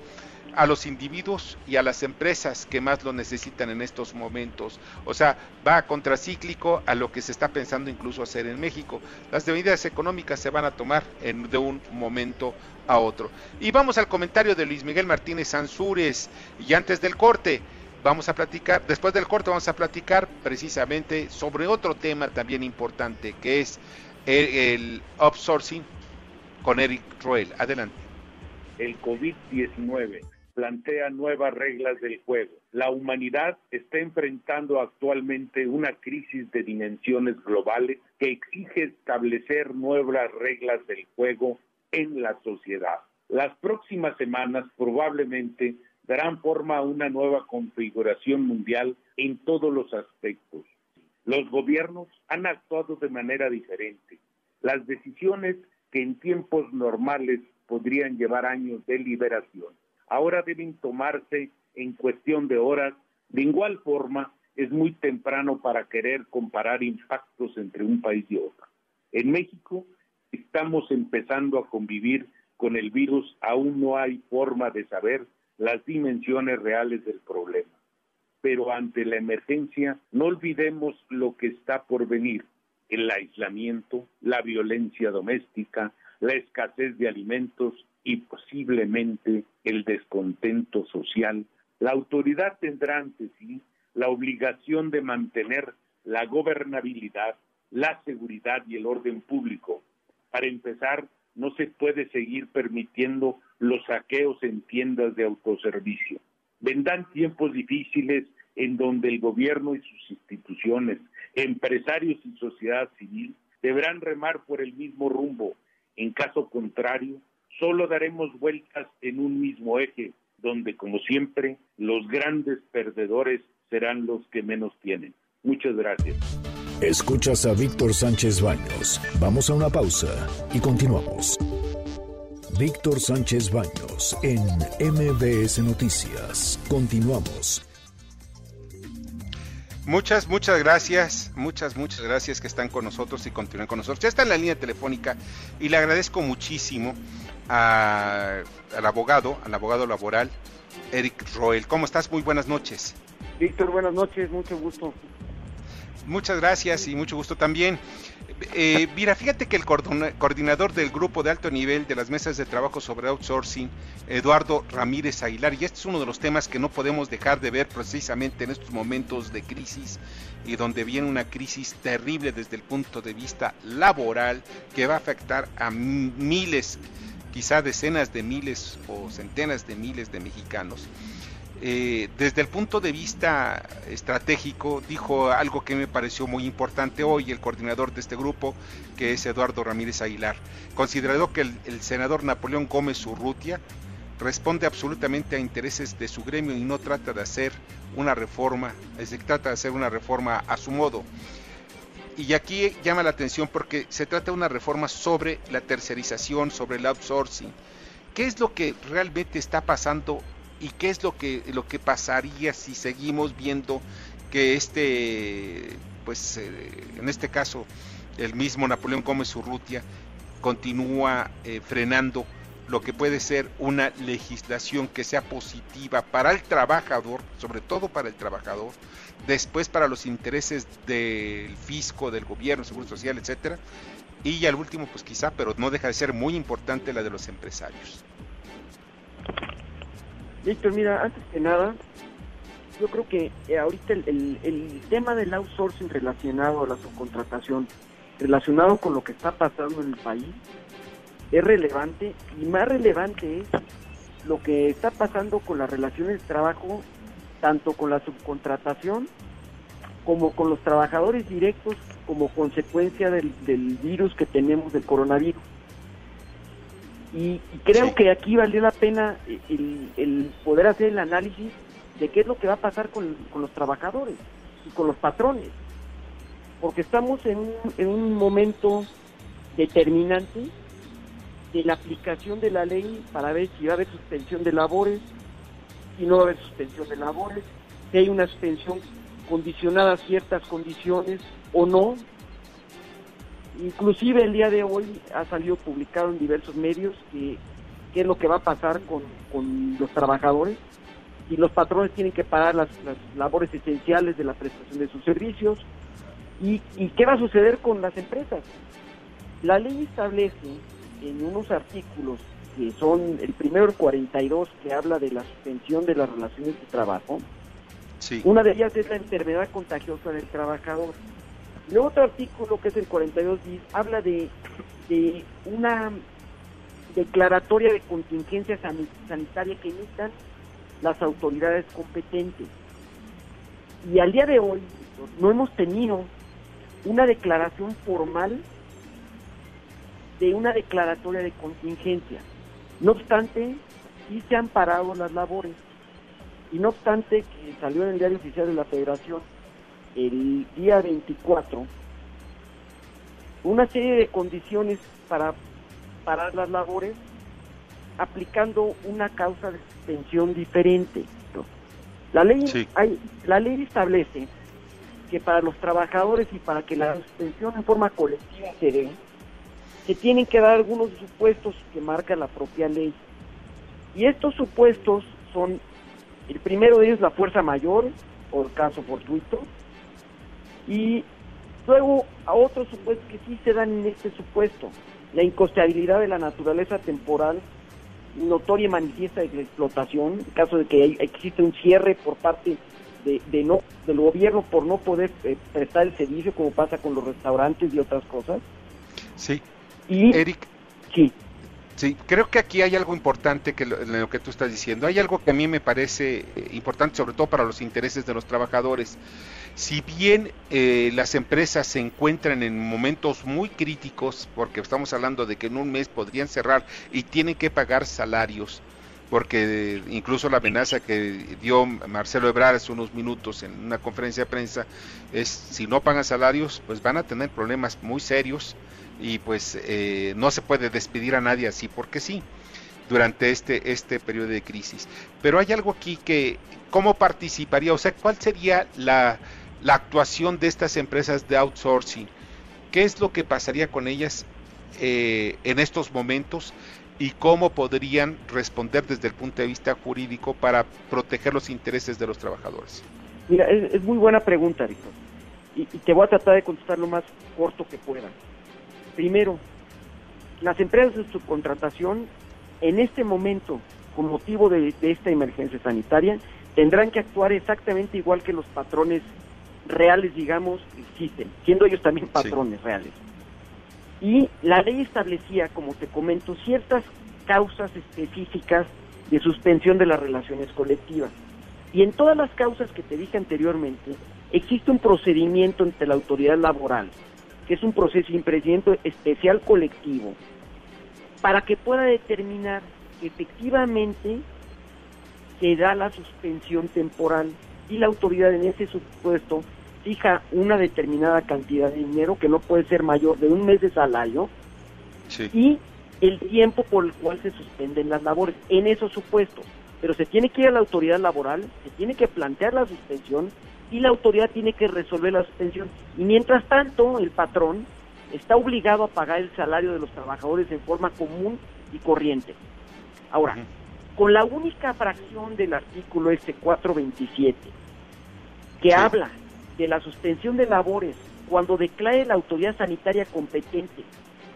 a los individuos y a las empresas que más lo necesitan en estos momentos. O sea, va contracíclico a lo que se está pensando incluso hacer en México. Las medidas económicas se van a tomar en, de un momento a otro. Y vamos al comentario de Luis Miguel Martínez Ansúrez. Y antes del corte, vamos a platicar, después del corte vamos a platicar precisamente sobre otro tema también importante, que es el, el outsourcing con Eric Roel. Adelante. El COVID-19 plantea nuevas reglas del juego. La humanidad está enfrentando actualmente una crisis de dimensiones globales que exige establecer nuevas reglas del juego en la sociedad. Las próximas semanas probablemente darán forma a una nueva configuración mundial en todos los aspectos. Los gobiernos han actuado de manera diferente. Las decisiones que en tiempos normales podrían llevar años de liberación ahora deben tomarse en cuestión de horas. De igual forma, es muy temprano para querer comparar impactos entre un país y otro. En México estamos empezando a convivir con el virus, aún no hay forma de saber las dimensiones reales del problema. Pero ante la emergencia, no olvidemos lo que está por venir, el aislamiento, la violencia doméstica, la escasez de alimentos y posiblemente el descontento social, la autoridad tendrá ante sí la obligación de mantener la gobernabilidad, la seguridad y el orden público. Para empezar, no se puede seguir permitiendo los saqueos en tiendas de autoservicio. Vendrán tiempos difíciles en donde el gobierno y sus instituciones, empresarios y sociedad civil deberán remar por el mismo rumbo en caso contrario, solo daremos vueltas en un mismo eje, donde, como siempre, los grandes perdedores serán los que menos tienen. Muchas gracias. Escuchas a Víctor Sánchez Baños. Vamos a una pausa y continuamos. Víctor Sánchez Baños en MBS Noticias. Continuamos. Muchas, muchas gracias, muchas, muchas gracias que están con nosotros y continúan con nosotros. Ya está en la línea telefónica y le agradezco muchísimo al abogado, al abogado laboral, Eric Roel. ¿Cómo estás? Muy buenas noches. Víctor, buenas noches, mucho gusto. Muchas gracias y mucho gusto también. Eh, mira, fíjate que el coordinador del grupo de alto nivel de las mesas de trabajo sobre outsourcing, Eduardo Ramírez Aguilar, y este es uno de los temas que no podemos dejar de ver precisamente en estos momentos de crisis y donde viene una crisis terrible desde el punto de vista laboral que va a afectar a miles, quizá decenas de miles o centenas de miles de mexicanos. Eh, desde el punto de vista estratégico, dijo algo que me pareció muy importante hoy el coordinador de este grupo, que es Eduardo Ramírez Aguilar. Consideró que el, senador Napoleón Gómez Urrutia responde absolutamente a intereses de su gremio y no trata de hacer una reforma, se trata de hacer una reforma a su modo. Y aquí llama la atención porque se trata de una reforma sobre la tercerización, sobre el outsourcing. ¿Qué es lo que realmente está pasando y qué es lo que lo que pasaría si seguimos viendo que este pues eh, en este caso el mismo Napoleón Gómez Urrutia continúa eh, frenando lo que puede ser una legislación que sea positiva para el trabajador, sobre todo para el trabajador, después para los intereses del fisco, del gobierno, seguro social, etcétera, y al último, pues quizá, pero no deja de ser muy importante la de los empresarios. Víctor, mira, antes que nada, yo creo que eh, ahorita el, el, tema del outsourcing relacionado a la subcontratación, relacionado con lo que está pasando en el país, es relevante y más relevante es lo que está pasando con las relaciones de trabajo, tanto con la subcontratación como con los trabajadores directos como consecuencia del, del virus que tenemos del coronavirus. Y, creo que aquí valió la pena el, poder hacer el análisis de qué es lo que va a pasar con, los trabajadores y con los patrones. Porque estamos en un, en un momento determinante de la aplicación de la ley para ver si va a haber suspensión de labores, si no va a haber suspensión de labores, si hay una suspensión condicionada a ciertas condiciones o no. Inclusive el día de hoy ha salido publicado en diversos medios que qué es lo que va a pasar con, con los trabajadores y los patrones tienen que pagar las, las labores esenciales de la prestación de sus servicios y, y qué va a suceder con las empresas. La ley establece en unos artículos que son el primero el 42 que habla de la suspensión de las relaciones de trabajo. Una de ellas es la enfermedad contagiosa del trabajador. Y otro artículo que es el 42 bis habla de, de una declaratoria de contingencia sanitaria que emitan las autoridades competentes. Y al día de hoy no hemos tenido una declaración formal de una declaratoria de contingencia. No obstante, sí se han parado las labores. Y no obstante que salió en el diario oficial de la Federación el día 24 una serie de condiciones para parar las labores aplicando una causa de suspensión diferente. La ley hay, la ley establece que para los trabajadores y para que la suspensión en forma colectiva se dé, se tienen que dar algunos supuestos que marca la propia ley. Y estos supuestos son, el primero de ellos la fuerza mayor, por caso fortuito, y luego a otros supuestos que sí se dan en este supuesto, la incosteabilidad de la naturaleza temporal notoria y manifiesta de la explotación, en caso de que existe un cierre por parte de, no del gobierno por no poder eh, prestar el servicio como pasa con los restaurantes y otras cosas. Sí. Y, Eric. Sí. Sí, creo que aquí hay algo importante que lo, en lo que tú estás diciendo. Hay algo que a mí me parece eh, importante, sobre todo para los intereses de los trabajadores. Si bien eh, las empresas se encuentran en momentos muy críticos, porque estamos hablando de que en un mes podrían cerrar y tienen que pagar salarios, porque incluso la amenaza que dio Marcelo Ebrard hace unos minutos en una conferencia de prensa es si no pagan salarios, pues van a tener problemas muy serios y pues eh, no se puede despedir a nadie así porque sí durante este este periodo de crisis. Pero hay algo aquí que cómo participaría, o sea, cuál sería la, la actuación de estas empresas de outsourcing, qué es lo que pasaría con ellas eh, en estos momentos y cómo podrían responder desde el punto de vista jurídico para proteger los intereses de los trabajadores. Mira, es, muy buena pregunta, Víctor, y, te voy a tratar de contestar lo más corto que pueda. Primero, las empresas de subcontratación en este momento, con motivo de, esta emergencia sanitaria, tendrán que actuar exactamente igual que los patrones reales, digamos, existen, siendo ellos también patrones reales. Y la ley establecía, como te comento, ciertas causas específicas de suspensión de las relaciones colectivas. Y en todas las causas que te dije anteriormente, existe un procedimiento entre la autoridad laboral que es un proceso impresionante especial colectivo, para que pueda determinar que efectivamente se da la suspensión temporal y la autoridad en ese supuesto fija una determinada cantidad de dinero que no puede ser mayor de un mes de salario y el tiempo por el cual se suspenden las labores en esos supuestos. Pero se tiene que ir a la autoridad laboral, se tiene que plantear la suspensión y la autoridad tiene que resolver la suspensión. Y mientras tanto, el patrón está obligado a pagar el salario de los trabajadores en forma común y corriente. Ahora, con la única fracción del artículo este 427 que habla de la suspensión de labores cuando declare la autoridad sanitaria competente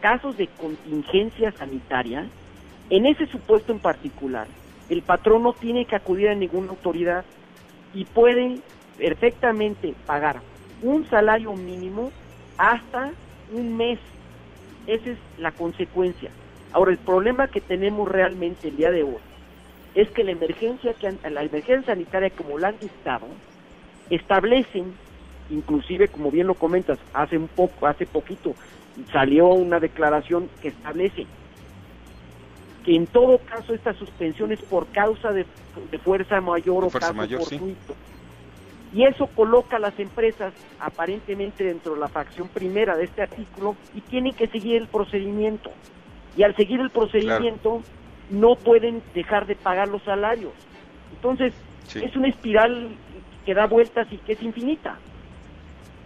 casos de contingencia sanitaria, en ese supuesto en particular, el patrón no tiene que acudir a ninguna autoridad y puede perfectamente pagar un salario mínimo hasta un mes. Esa es la consecuencia. Ahora, el problema que tenemos realmente el día de hoy es que la emergencia, que la emergencia sanitaria como la han dictado, establecen, inclusive como bien lo comentas, hace un poco, hace poquito salió una declaración que establece que en todo caso esta suspensión es por causa de, fuerza mayor o caso mayor, fortuito. Y eso coloca a las empresas aparentemente dentro de la facción primera de este artículo y tienen que seguir el procedimiento. Y al seguir el procedimiento no pueden dejar de pagar los salarios. Entonces, Sí. es una espiral que da vueltas y que es infinita.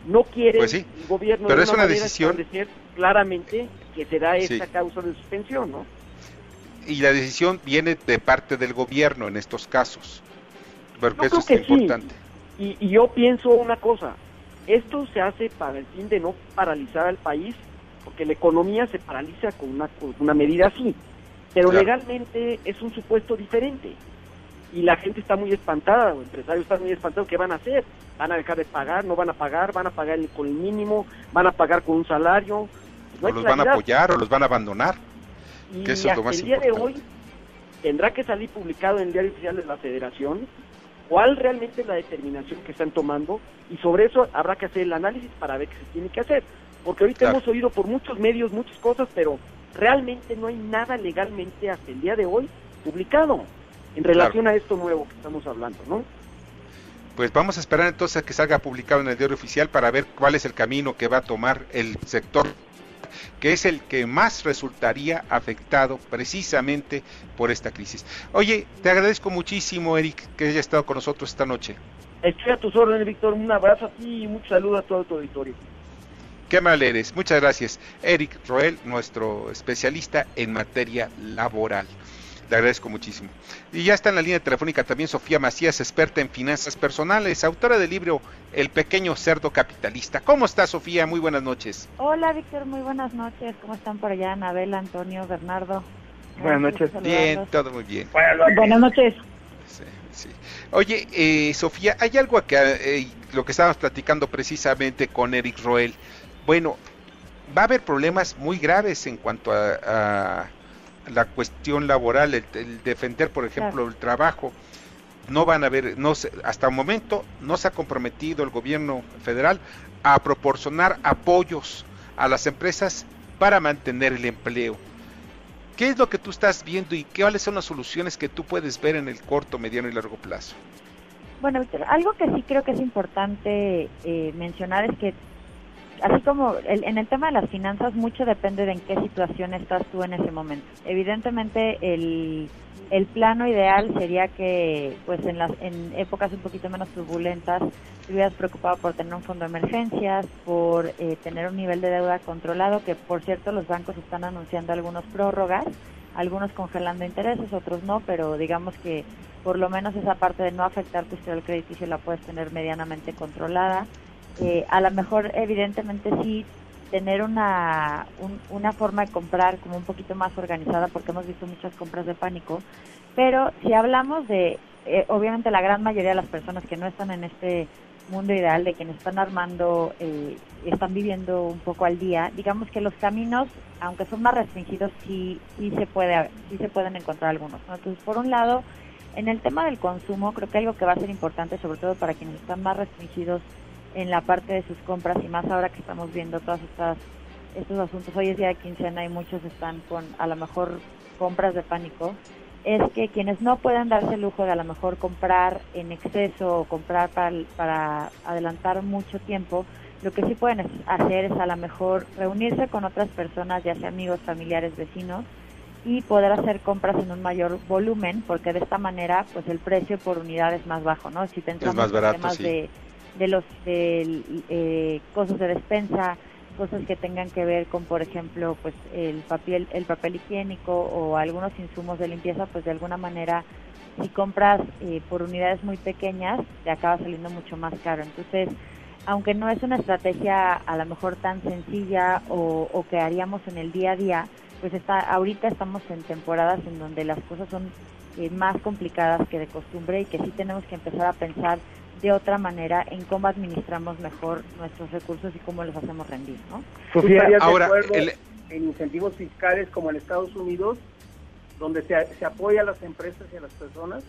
No quiere Pues sí, el gobierno pero de es una decisión- establecer claramente que se da Sí. esta causa de suspensión, ¿no? Y la decisión viene de parte del gobierno en estos casos. Porque Yo eso creo es que sí. Y, y yo pienso una cosa, esto se hace para el fin de no paralizar al país, porque la economía se paraliza con una, con una medida así, pero Claro. legalmente es un supuesto diferente. Y la gente está muy espantada, los empresarios están muy espantados, ¿qué van a hacer? ¿Van a dejar de pagar? ¿No van a pagar? ¿Van a pagar con el mínimo? ¿Van a pagar con un salario? No o los van a apoyar o los van a abandonar. Y que eso es lo hasta más el día de hoy tendrá que salir publicado en el diario oficial de la Federación cuál realmente es la determinación que están tomando y sobre eso habrá que hacer el análisis para ver qué se tiene que hacer. Porque ahorita Claro. hemos oído por muchos medios muchas cosas, pero realmente no hay nada legalmente hasta el día de hoy publicado en relación a esto nuevo que estamos hablando, ¿no? Pues vamos a esperar entonces a que salga publicado en el diario oficial para ver cuál es el camino que va a tomar el sector que es el que más resultaría afectado precisamente por esta crisis. Oye, te agradezco muchísimo, Eric, que haya estado con nosotros esta noche. Estoy a tus órdenes, Víctor. Un abrazo a ti y mucho saludo a todo tu auditorio. Qué mal eres. Muchas gracias. Eric Roel, nuestro especialista en materia laboral. Le agradezco muchísimo. Y ya está en la línea telefónica también Sofía Macías, experta en finanzas personales, autora del libro El pequeño cerdo capitalista. ¿Cómo está Sofía? Muy buenas noches. Hola, Víctor, muy buenas noches. ¿Cómo están por allá? Anabel, Antonio, Bernardo. Buenas noches. Bien, todo muy bien. Buenas noches. Sí, sí. Oye, eh, Sofía, hay algo que eh, lo que estábamos platicando precisamente con Eric Roel. Bueno, va a haber problemas muy graves en cuanto a, a la cuestión laboral, el, el defender, por ejemplo, el trabajo. No van a haber, no se- hasta el momento no se ha comprometido el gobierno federal a proporcionar apoyos a las empresas para mantener el empleo. ¿Qué es lo que tú estás viendo y cuáles son las soluciones que tú puedes ver en el corto, mediano y largo plazo? Bueno, Víctor, algo que sí creo que es importante eh, mencionar es que, así como el- en el tema de las finanzas, mucho depende de en qué situación estás tú en ese momento. Evidentemente, el, el plano ideal sería que, pues, en las en épocas un poquito menos turbulentas, te preocupado por tener un fondo de emergencias, por eh, tener un nivel de deuda controlado, que por cierto los bancos están anunciando algunos prórrogas, algunos congelando intereses, otros no, pero digamos que por lo menos esa parte de no afectar tu historial crediticio la puedes tener medianamente controlada. Eh, a lo mejor, evidentemente, sí tener una, un- una forma de comprar como un poquito más organizada, porque hemos visto muchas compras de pánico, pero si hablamos de, eh, obviamente, la gran mayoría de las personas que no están en este mundo ideal, de quienes están armando, eh, están viviendo un poco al día, digamos que los caminos, aunque son más restringidos, sí, sí, se, puede, sí se pueden encontrar algunos. ¿no? Entonces, por un lado, en el tema del consumo, creo que algo que va a ser importante, sobre todo para quienes están más restringidos en la parte de sus compras y más ahora que estamos viendo todas estas estos asuntos, hoy es día de quincena y muchos están con a lo mejor compras de pánico, es que quienes no pueden darse el lujo de a lo mejor comprar en exceso o comprar para, para adelantar mucho tiempo, lo que sí pueden es- hacer es a lo mejor reunirse con otras personas, ya sea amigos, familiares, vecinos, y poder hacer compras en un mayor volumen, porque de esta manera pues el precio por unidad es más bajo, ¿no? Si pensamos más barato, en temas sí. de, de los de, eh, cosas de despensa, cosas que tengan que ver con, por ejemplo, pues el papel, el papel higiénico o algunos insumos de limpieza, pues de alguna manera si compras eh, por unidades muy pequeñas te acaba saliendo mucho más caro. Entonces, aunque no es una estrategia a lo mejor tan sencilla o, o que haríamos en el día a día, pues está, ahorita estamos en temporadas en donde las cosas son eh, más complicadas que de costumbre y que sí tenemos que empezar a pensar de otra manera en cómo administramos mejor nuestros recursos y cómo los hacemos rendir, ¿no? ¿Tú estarías de ahora, el- en incentivos fiscales como en Estados Unidos, donde se, se apoya a las empresas y a las personas?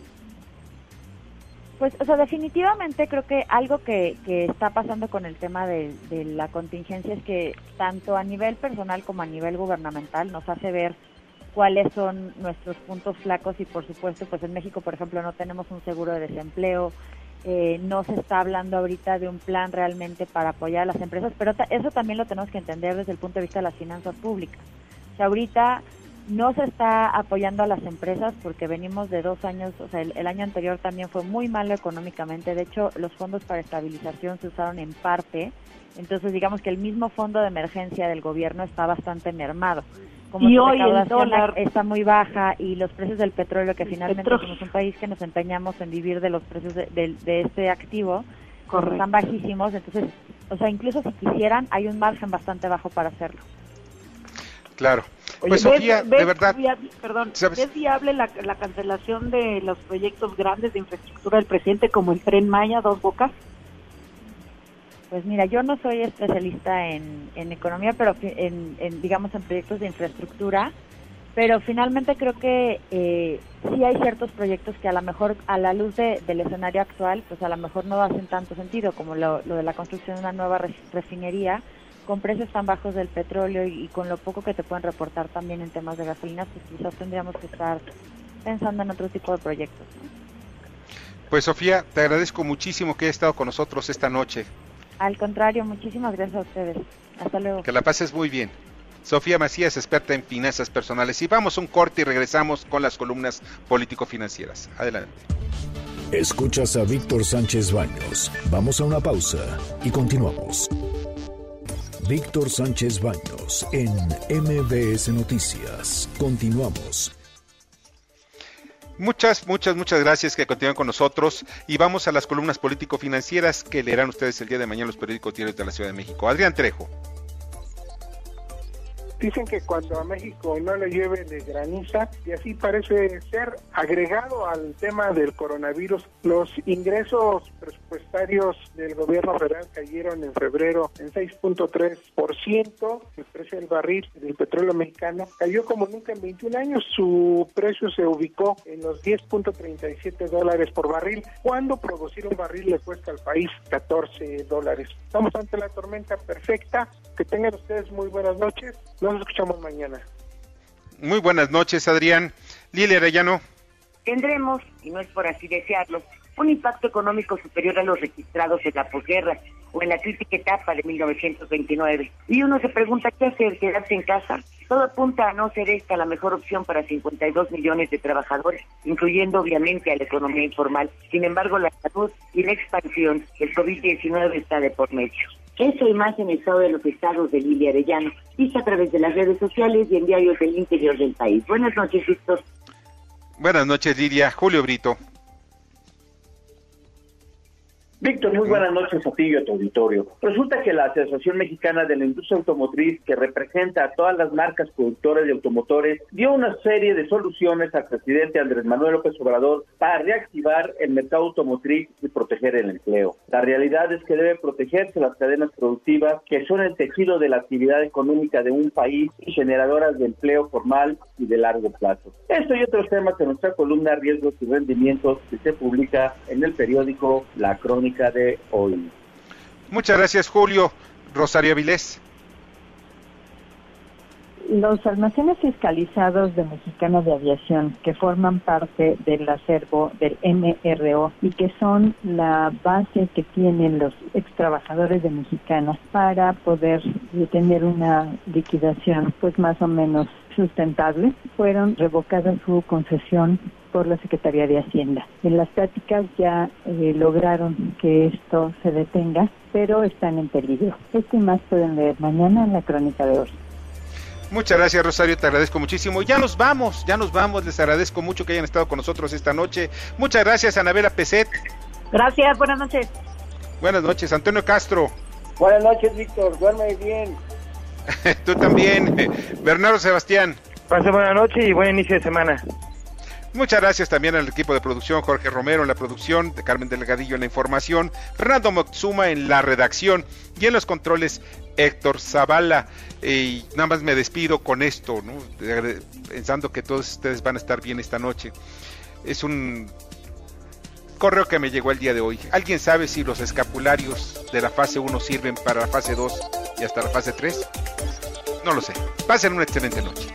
Pues, o sea, definitivamente creo que algo que, que está pasando con el tema de, de la contingencia es que tanto a nivel personal como a nivel gubernamental nos hace ver cuáles son nuestros puntos flacos y por supuesto, pues en México, por ejemplo, no tenemos un seguro de desempleo, eh, no se está hablando ahorita de un plan realmente para apoyar a las empresas, pero eso también lo tenemos que entender desde el punto de vista de las finanzas públicas. O sea, ahorita no se está apoyando a las empresas porque venimos de dos años, o sea, el, el, año anterior también fue muy malo económicamente. De hecho, los fondos para estabilización se usaron en parte. Entonces, digamos que el mismo fondo de emergencia del gobierno está bastante mermado. Como y hoy el dólar está muy baja y los precios del petróleo, que finalmente petróleo. somos un país que nos empeñamos en vivir de los precios de, de- de este activo, pues, Correcto. están bajísimos. Entonces, o sea, incluso si quisieran, hay un margen bastante bajo para hacerlo. Claro. Oye, pues ¿ves- Sofía, ves de verdad, viable- perdón, ¿sabes? ¿ves viable la, la cancelación de los proyectos grandes de infraestructura del presidente como el Tren Maya, Dos Bocas? Pues mira, yo no soy especialista en, economía, pero en, en, digamos en proyectos de infraestructura, pero finalmente creo que eh, sí hay ciertos proyectos que a lo mejor a la luz de- del escenario actual, pues a lo mejor no hacen tanto sentido, como lo, de la construcción de una nueva re- refinería con precios tan bajos del petróleo y, con lo poco que te pueden reportar también en temas de gasolina, pues quizás tendríamos que estar pensando en otro tipo de proyectos. pues Sofía, te agradezco muchísimo que hayas estado con nosotros esta noche. Al contrario, muchísimas gracias a ustedes. Hasta luego. Que la pases muy bien. Sofía Macías, experta en finanzas personales. Y vamos a un corte y regresamos con las columnas político-financieras. Adelante. Escuchas a Víctor Sánchez Baños. Vamos a una pausa y continuamos. Víctor Sánchez Baños en MBS Noticias. Continuamos. Muchas, muchas, muchas gracias que continúen con nosotros y vamos a las columnas político-financieras que leerán ustedes el día de mañana los periódicos diarios de la Ciudad de México. Adrián Trejo. Dicen que cuando a México no le llueve le graniza y así parece ser agregado al tema del coronavirus. Los ingresos presupuestarios del gobierno federal cayeron en febrero en 6.3%. El precio del barril del petróleo mexicano cayó como nunca en 21 años. Su precio se ubicó en los 10.37 dólares por barril, cuando producir un barril le cuesta al país 14 dólares. Estamos ante la tormenta perfecta. Que tengan ustedes muy buenas noches. Nos escuchamos mañana. Muy buenas noches, Adrián. Lili Arellano. Tendremos, y no es por así desearlo, un impacto económico superior a los registrados en la posguerra o en la crítica etapa de 1929. Y uno se pregunta qué hacer, quedarse en casa. Todo apunta a no ser esta la mejor opción para 52 millones de trabajadores, incluyendo obviamente a la economía informal. Sin embargo, la salud y la expansión del COVID-19 está de por medio. Eso y más en el estado de los estados de Lilia Arellano, vista a través de las redes sociales y en diarios del interior del país. Buenas noches, Víctor. Buenas noches, Lidia. Julio Brito. Víctor, muy buenas noches a ti y a tu auditorio. Resulta que la Asociación Mexicana de la Industria Automotriz, que representa a todas las marcas productoras de automotores, dio una serie de soluciones al presidente Andrés Manuel López Obrador para reactivar el mercado automotriz y proteger el empleo. La realidad es que debe protegerse las cadenas productivas, que son el tejido de la actividad económica de un país y generadoras de empleo formal y de largo plazo. Esto y otros temas en nuestra columna Riesgos y Rendimientos que se publica en el periódico La Crónica de hoy. Muchas gracias, Julio. Rosario Avilés. Los almacenes fiscalizados de Mexicana de Aviación, que forman parte del acervo del MRO y que son la base que tienen los ex trabajadores de Mexicana para poder tener una liquidación pues más o menos sustentable, fueron revocadas su concesión por la Secretaría de Hacienda. En las prácticas ya eh, lograron que esto se detenga, pero están en peligro. Esto y más pueden leer mañana en la crónica de hoy. Muchas gracias, Rosario, te agradezco muchísimo. Ya nos vamos, ya nos vamos, les agradezco mucho que hayan estado con nosotros esta noche. Muchas gracias, Anabela Peset. Gracias, buenas noches. Buenas noches, Antonio Castro. Buenas noches, Víctor. Duerme bien. Tú también, Bernardo Sebastián. Pase buena noche y buen inicio de semana. Muchas gracias también al equipo de producción, Jorge Romero en la producción, de Carmen Delgadillo en la información, Fernando Moxuma en la redacción y en los controles Héctor Zavala. Y nada más me despido con esto, ¿no? pensando que todos ustedes van a estar bien esta noche. Es un correo que me llegó el día de hoy. ¿Alguien sabe si los escapularios de la fase 1 sirven para la fase 2 y hasta la fase 3? No lo sé. Pasen una excelente noche.